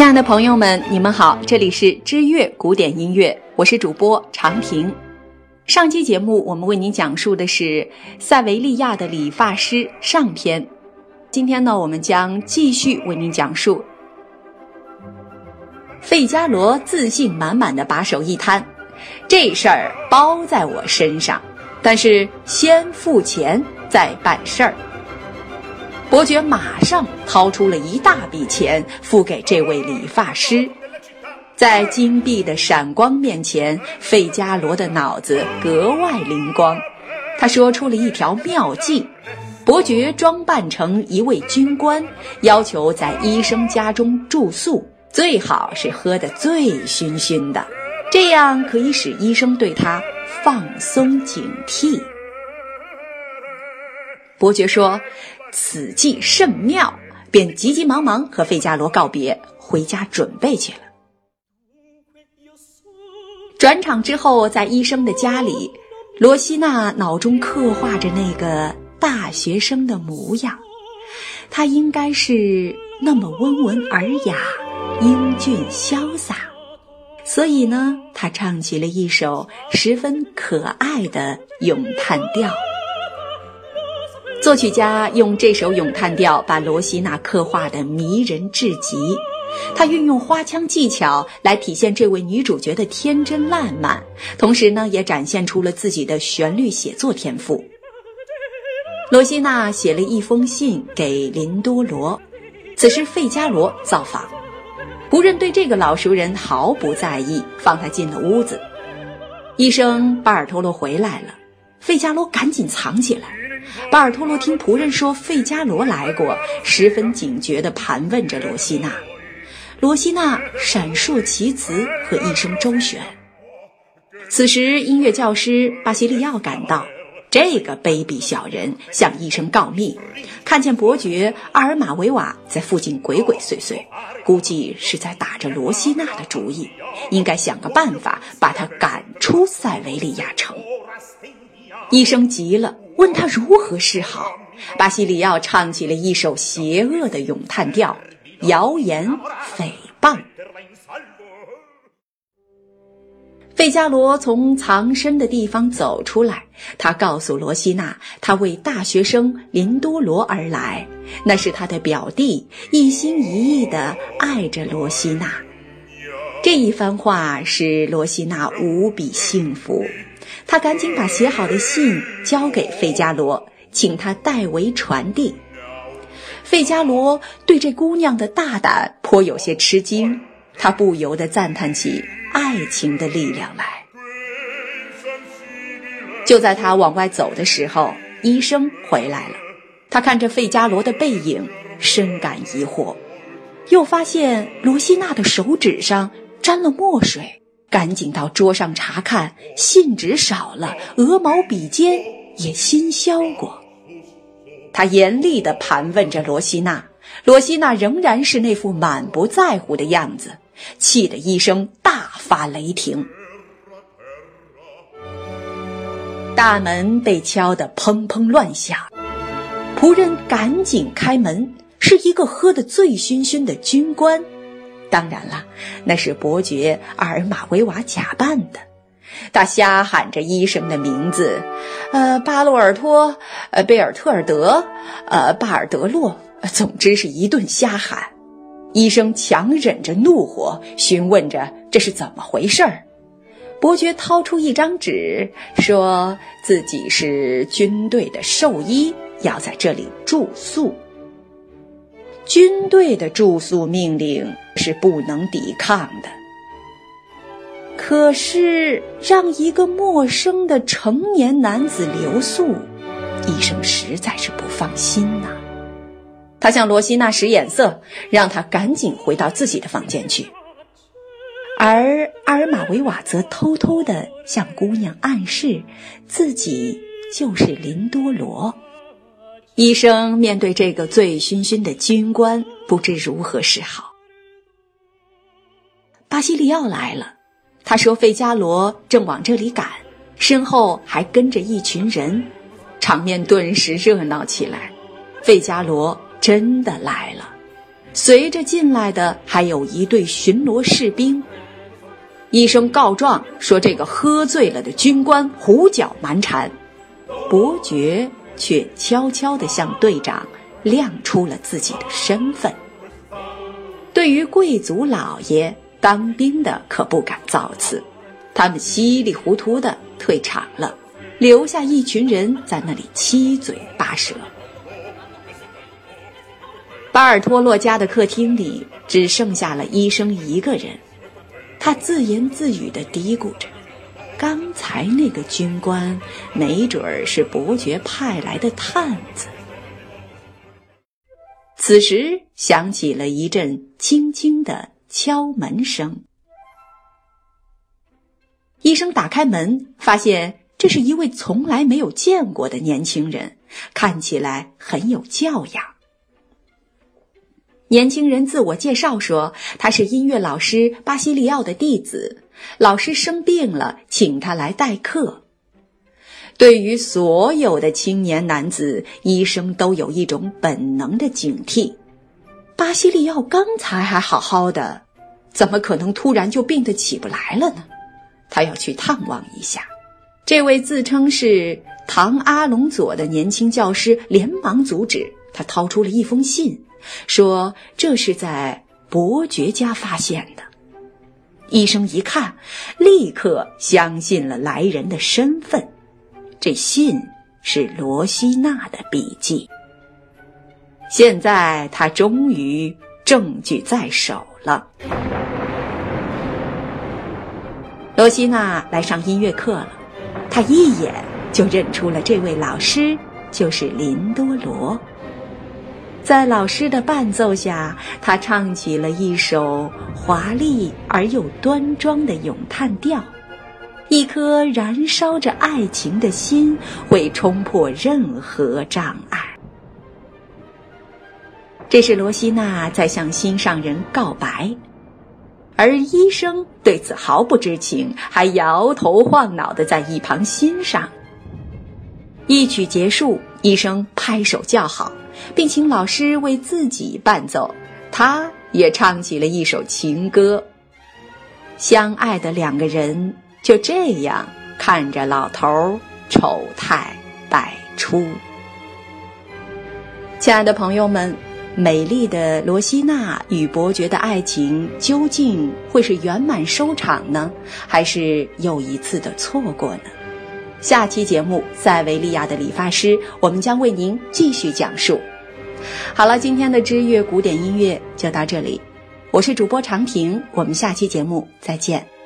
亲爱的朋友们，你们好，这里是知乐古典音乐，我是主播长平。上期节目我们为您讲述的是塞维利亚的理发师上篇，今天呢，我们将继续为您讲述。费加罗自信满满的把手一摊，这事儿包在我身上，但是先付钱再办事儿。伯爵马上掏出了一大笔钱付给这位理发师，在金币的闪光面前，费加罗的脑子格外灵光。他说出了一条妙计：伯爵装扮成一位军官，要求在医生家中住宿，最好是喝得醉醺醺的，这样可以使医生对他放松警惕。伯爵说。此计甚妙，便急急忙忙和费加罗告别，回家准备去了。转场之后，在医生的家里，罗西娜脑中刻画着那个大学生的模样，他应该是那么温文尔雅、英俊潇洒，所以呢，他唱起了一首十分可爱的咏叹调。作曲家用这首咏叹调把罗西娜刻画的迷人至极，他运用花腔技巧来体现这位女主角的天真烂漫，同时呢，也展现出了自己的旋律写作天赋。罗西娜写了一封信给林多罗，此时费加罗造访，仆人对这个老熟人毫不在意，放他进了屋子。医生巴尔托罗回来了，费加罗赶紧藏起来。巴尔托罗听仆人说费加罗来过，十分警觉地盘问着罗西娜。罗西娜闪烁其词和一声周旋。此时，音乐教师巴西利奥赶到，这个卑鄙小人向医生告密，看见伯爵阿尔马维瓦在附近鬼鬼祟祟，估计是在打着罗西娜的主意，应该想个办法把他赶出塞维利亚城。医生急了。问他如何是好，巴西里奥唱起了一首邪恶的咏叹调，谣言诽谤。费加罗从藏身的地方走出来，他告诉罗西娜，他为大学生林多罗而来，那是他的表弟，一心一意的爱着罗西娜。这一番话使罗西娜无比幸福。他赶紧把写好的信交给费加罗，请他代为传递。费加罗对这姑娘的大胆颇有些吃惊，他不由得赞叹起爱情的力量来。就在他往外走的时候，医生回来了。他看着费加罗的背影，深感疑惑，又发现罗西娜的手指上沾了墨水。赶紧到桌上查看，信纸少了，鹅毛笔尖也新削过。他严厉地盘问着罗西娜，罗西娜仍然是那副满不在乎的样子，气得医生大发雷霆。大门被敲得砰砰乱响，仆人赶紧开门，是一个喝得醉醺醺的军官。当然了，那是伯爵阿尔马维瓦假扮的。他瞎喊着医生的名字，呃，巴洛尔托，呃，贝尔特尔德，呃，巴尔德洛，总之是一顿瞎喊。医生强忍着怒火，询问着这是怎么回事儿。伯爵掏出一张纸，说自己是军队的兽医，要在这里住宿。军队的住宿命令是不能抵抗的，可是让一个陌生的成年男子留宿，医生实在是不放心呐。他向罗西娜使眼色，让她赶紧回到自己的房间去，而阿尔马维瓦则偷偷地向姑娘暗示，自己就是林多罗。医生面对这个醉醺醺的军官，不知如何是好。西利奥来了，他说费加罗正往这里赶，身后还跟着一群人，场面顿时热闹起来。费加罗真的来了，随着进来的还有一队巡逻士兵。医生告状说，这个喝醉了的军官胡搅蛮缠。伯爵却悄悄地向队长亮出了自己的身份。对于贵族老爷，当兵的可不敢造次，他们稀里糊涂的退场了，留下一群人在那里七嘴八舌。巴尔托洛家的客厅里只剩下了医生一个人。他自言自语的嘀咕着：“刚才那个军官，没准儿是伯爵派来的探子。”此时响起了一阵轻轻的敲门声。医生打开门，发现这是一位从来没有见过的年轻人，看起来很有教养。年轻人自我介绍说，他是音乐老师巴西利奥的弟子，老师生病了，请他来代课。对于所有的青年男子，医生都有一种本能的警惕。巴西利奥刚才还好好的，怎么可能突然就病得起不来了呢？他要去探望一下。这位自称是唐阿隆佐的年轻教师连忙阻止，他掏出了一封信。说这是在伯爵家发现的。医生一看，立刻相信了来人的身份。这信是罗西娜的笔迹。现在他终于证据在手了。罗西娜来上音乐课了，她一眼就认出了这位老师就是林多罗。在老师的伴奏下，他唱起了一首华丽而又端庄的咏叹调。一颗燃烧着爱情的心会冲破任何障碍。这是罗西娜在向心上人告白，而医生对此毫不知情，还摇头晃脑的在一旁欣赏。一曲结束，医生拍手叫好。并请老师为自己伴奏，他也唱起了一首情歌。相爱的两个人就这样看着老头丑态百出。亲爱的朋友们，美丽的罗西娜与伯爵的爱情究竟会是圆满收场呢，还是又一次的错过呢？下期节目《塞维利亚的理发师》，我们将为您继续讲述。好了，今天的知乐古典音乐就到这里，我是主播长平，我们下期节目再见。